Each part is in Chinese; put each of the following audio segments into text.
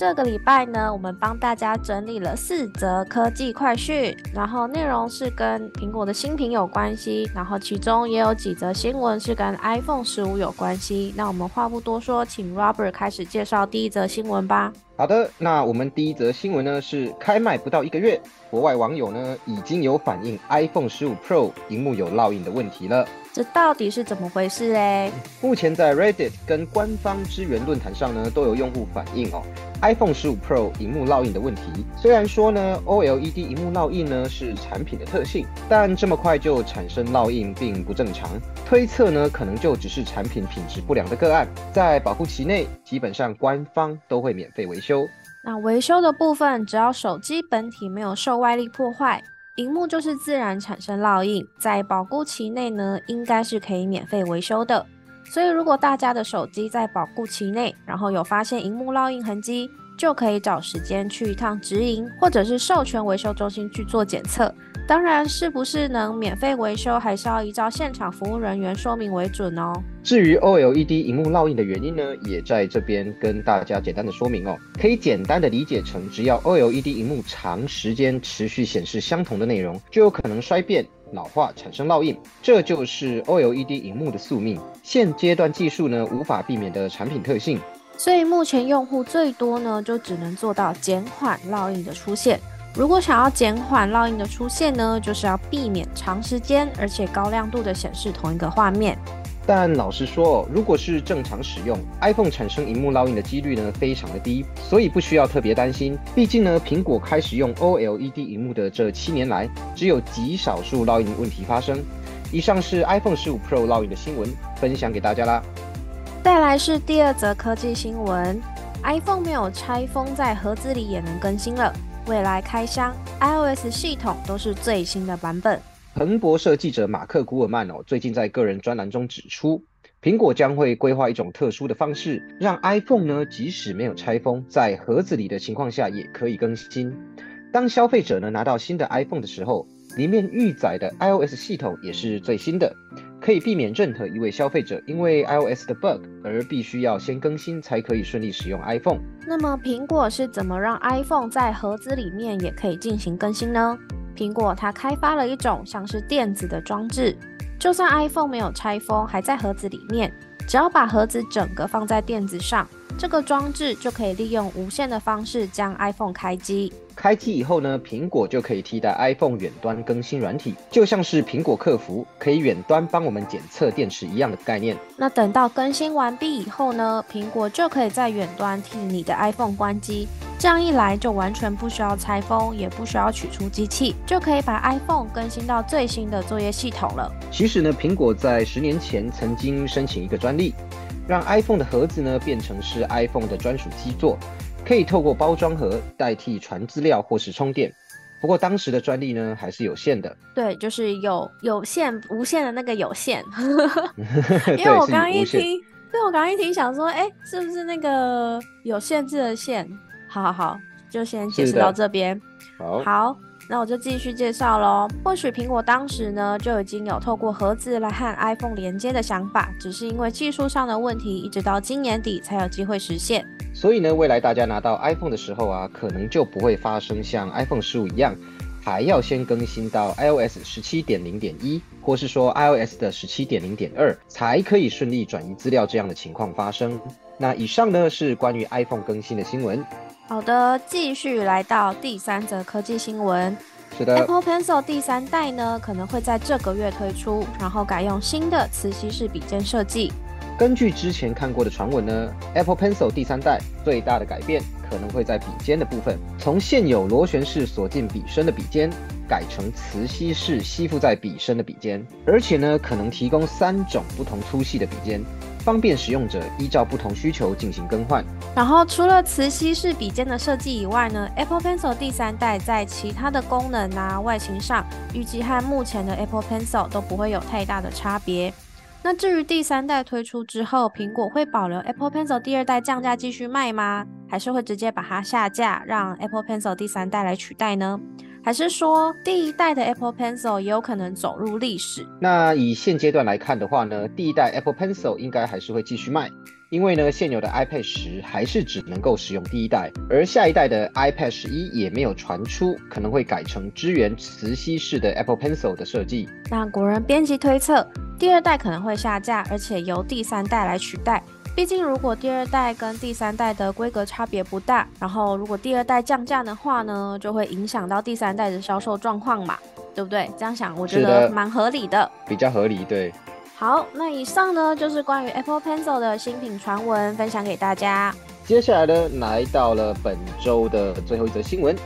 这个礼拜呢，我们帮大家整理了四则科技快讯，然后内容是跟苹果的新品有关系，然后其中也有几则新闻是跟 iPhone 十五有关系。那我们话不多说，请 Robert 开始介绍第一则新闻吧。好的，那我们第一则新闻呢是开卖不到一个月，国外网友呢已经有反映 iPhone 十五 Pro 荧幕有烙印的问题了。这到底是怎么回事嘞？目前在 Reddit 跟官方支援论坛上呢，都有用户反映哦，iPhone 十五 Pro 荧幕烙印的问题。虽然说呢，OLED 荧幕烙印呢是产品的特性，但这么快就产生烙印并不正常。推测呢，可能就只是产品品质不良的个案，在保护期内，基本上官方都会免费维修。那维修的部分，只要手机本体没有受外力破坏。荧幕就是自然产生烙印，在保固期内呢，应该是可以免费维修的。所以如果大家的手机在保固期内，然后有发现荧幕烙印痕迹，就可以找时间去一趟直营或者是授权维修中心去做检测。当然是不是能免费维修，还是要依照现场服务人员说明为准哦。至于 OLED 荧幕烙印的原因呢，也在这边跟大家简单的说明哦。可以简单的理解成，只要 OLED 荧幕长时间持续显示相同的内容，就有可能衰变、老化，产生烙印。这就是 OLED 荧幕的宿命。现阶段技术呢，无法避免的产品特性。所以目前用户最多呢，就只能做到减缓烙印的出现。如果想要减缓烙印的出现呢，就是要避免长时间而且高亮度的显示同一个画面。但老实说，如果是正常使用，iPhone 产生荧幕烙印的几率呢非常的低，所以不需要特别担心。毕竟呢，苹果开始用 OLED 荧幕的这七年来，只有极少数烙印问题发生。以上是 iPhone 十五 Pro 烙印的新闻，分享给大家啦。再来是第二则科技新闻，iPhone 没有拆封在盒子里也能更新了。未来开箱，iOS 系统都是最新的版本。彭博社记者马克·古尔曼哦，最近在个人专栏中指出，苹果将会规划一种特殊的方式，让 iPhone 呢，即使没有拆封，在盒子里的情况下也可以更新。当消费者呢拿到新的 iPhone 的时候，里面预载的 iOS 系统也是最新的。可以避免任何一位消费者因为 iOS 的 bug 而必须要先更新才可以顺利使用 iPhone。那么苹果是怎么让 iPhone 在盒子里面也可以进行更新呢？苹果它开发了一种像是电子的装置，就算 iPhone 没有拆封还在盒子里面，只要把盒子整个放在垫子上。这个装置就可以利用无线的方式将 iPhone 开机。开机以后呢，苹果就可以替代 iPhone 远端更新软体，就像是苹果客服可以远端帮我们检测电池一样的概念。那等到更新完毕以后呢，苹果就可以在远端替你的 iPhone 关机。这样一来，就完全不需要拆封，也不需要取出机器，就可以把 iPhone 更新到最新的作业系统了。其实呢，苹果在十年前曾经申请一个专利。让 iPhone 的盒子呢变成是 iPhone 的专属基座，可以透过包装盒代替传资料或是充电。不过当时的专利呢还是有限的。对，就是有有限、无限的那个有限。因为我刚刚一听，对我刚刚一听想说，哎，是不是那个有限制的限？好好好，就先解释到这边。好。那我就继续介绍喽。或许苹果当时呢就已经有透过盒子来和 iPhone 连接的想法，只是因为技术上的问题，一直到今年底才有机会实现。所以呢，未来大家拿到 iPhone 的时候啊，可能就不会发生像 iPhone 十五一样，还要先更新到 iOS 十七点零点一，或是说 iOS 的十七点零点二，才可以顺利转移资料这样的情况发生。那以上呢是关于 iPhone 更新的新闻。好的，继续来到第三则科技新闻。是的，Apple Pencil 第三代呢可能会在这个月推出，然后改用新的磁吸式笔尖设计。根据之前看过的传闻呢，Apple Pencil 第三代最大的改变可能会在笔尖的部分，从现有螺旋式锁进笔身的笔尖，改成磁吸式吸附在笔身的笔尖，而且呢可能提供三种不同粗细的笔尖。方便使用者依照不同需求进行更换。然后除了磁吸式笔尖的设计以外呢，Apple Pencil 第三代在其他的功能啊、外形上，预计和目前的 Apple Pencil 都不会有太大的差别。那至于第三代推出之后，苹果会保留 Apple Pencil 第二代降价继续卖吗？还是会直接把它下架，让 Apple Pencil 第三代来取代呢？还是说第一代的 Apple Pencil 也有可能走入历史？那以现阶段来看的话呢，第一代 Apple Pencil 应该还是会继续卖。因为呢，现有的 iPad 十还是只能够使用第一代，而下一代的 iPad 十一也没有传出可能会改成支援磁吸式的 Apple Pencil 的设计。那果然编辑推测，第二代可能会下架，而且由第三代来取代。毕竟如果第二代跟第三代的规格差别不大，然后如果第二代降价的话呢，就会影响到第三代的销售状况嘛，对不对？这样想，我觉得蛮合理的，比较合理，对。好，那以上呢就是关于 Apple Pencil 的新品传闻，分享给大家。接下来呢，来到了本周的最后一则新闻，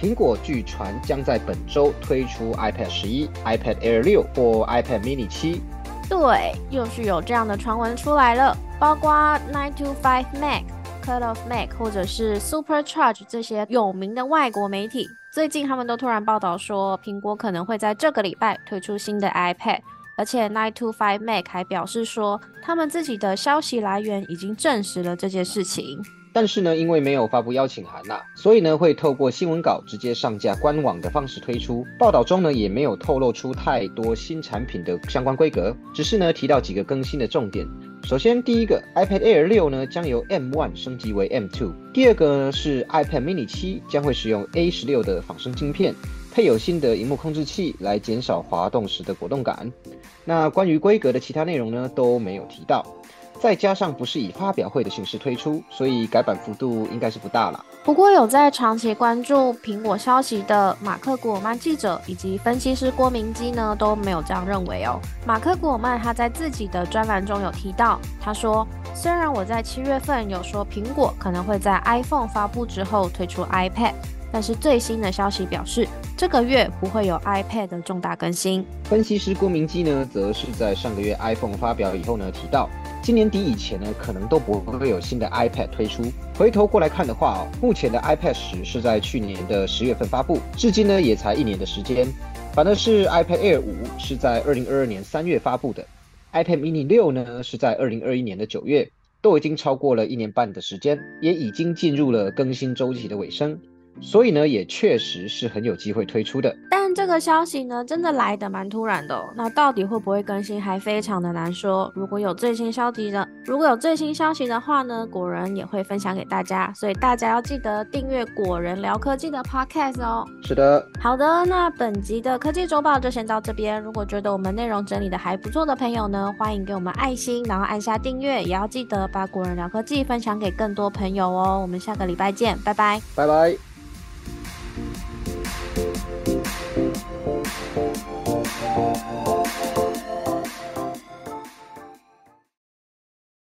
苹果据传将在本周推出 iPad 十一、iPad Air 六或 iPad Mini 七。对，又是有这样的传闻出来了，包括 Nine to Five Mac、Cut of Mac 或者是 Supercharge 这些有名的外国媒体，最近他们都突然报道说，苹果可能会在这个礼拜推出新的 iPad。而且 Nine to Five Mac 还表示说，他们自己的消息来源已经证实了这件事情。但是呢，因为没有发布邀请函呐，所以呢会透过新闻稿直接上架官网的方式推出。报道中呢也没有透露出太多新产品的相关规格，只是呢提到几个更新的重点。首先，第一个 iPad Air 六呢将由 M1 升级为 M2。第二个呢是 iPad Mini 七将会使用 A 十六的仿生晶片。配有新的荧幕控制器来减少滑动时的果冻感。那关于规格的其他内容呢都没有提到。再加上不是以发表会的形式推出，所以改版幅度应该是不大了。不过有在长期关注苹果消息的马克·古尔曼记者以及分析师郭明基呢都没有这样认为哦。马克·古尔曼他在自己的专栏中有提到，他说：“虽然我在七月份有说苹果可能会在 iPhone 发布之后推出 iPad。”但是最新的消息表示，这个月不会有 iPad 的重大更新。分析师郭明基呢，则是在上个月 iPhone 发表以后呢，提到今年底以前呢，可能都不会有新的 iPad 推出。回头过来看的话哦，目前的 iPad 十是在去年的十月份发布，至今呢也才一年的时间。反而是 iPad Air 五是在二零二二年三月发布的，iPad Mini 六呢是在二零二一年的九月，都已经超过了一年半的时间，也已经进入了更新周期的尾声。所以呢，也确实是很有机会推出的。但这个消息呢，真的来的蛮突然的。那到底会不会更新，还非常的难说。如果有最新消息的，如果有最新消息的话呢，果仁也会分享给大家。所以大家要记得订阅果仁聊科技的 Podcast 哦。是的。好的，那本集的科技周报就先到这边。如果觉得我们内容整理的还不错的朋友呢，欢迎给我们爱心，然后按下订阅，也要记得把果仁聊科技分享给更多朋友哦。我们下个礼拜见，拜拜。拜拜。Thank you.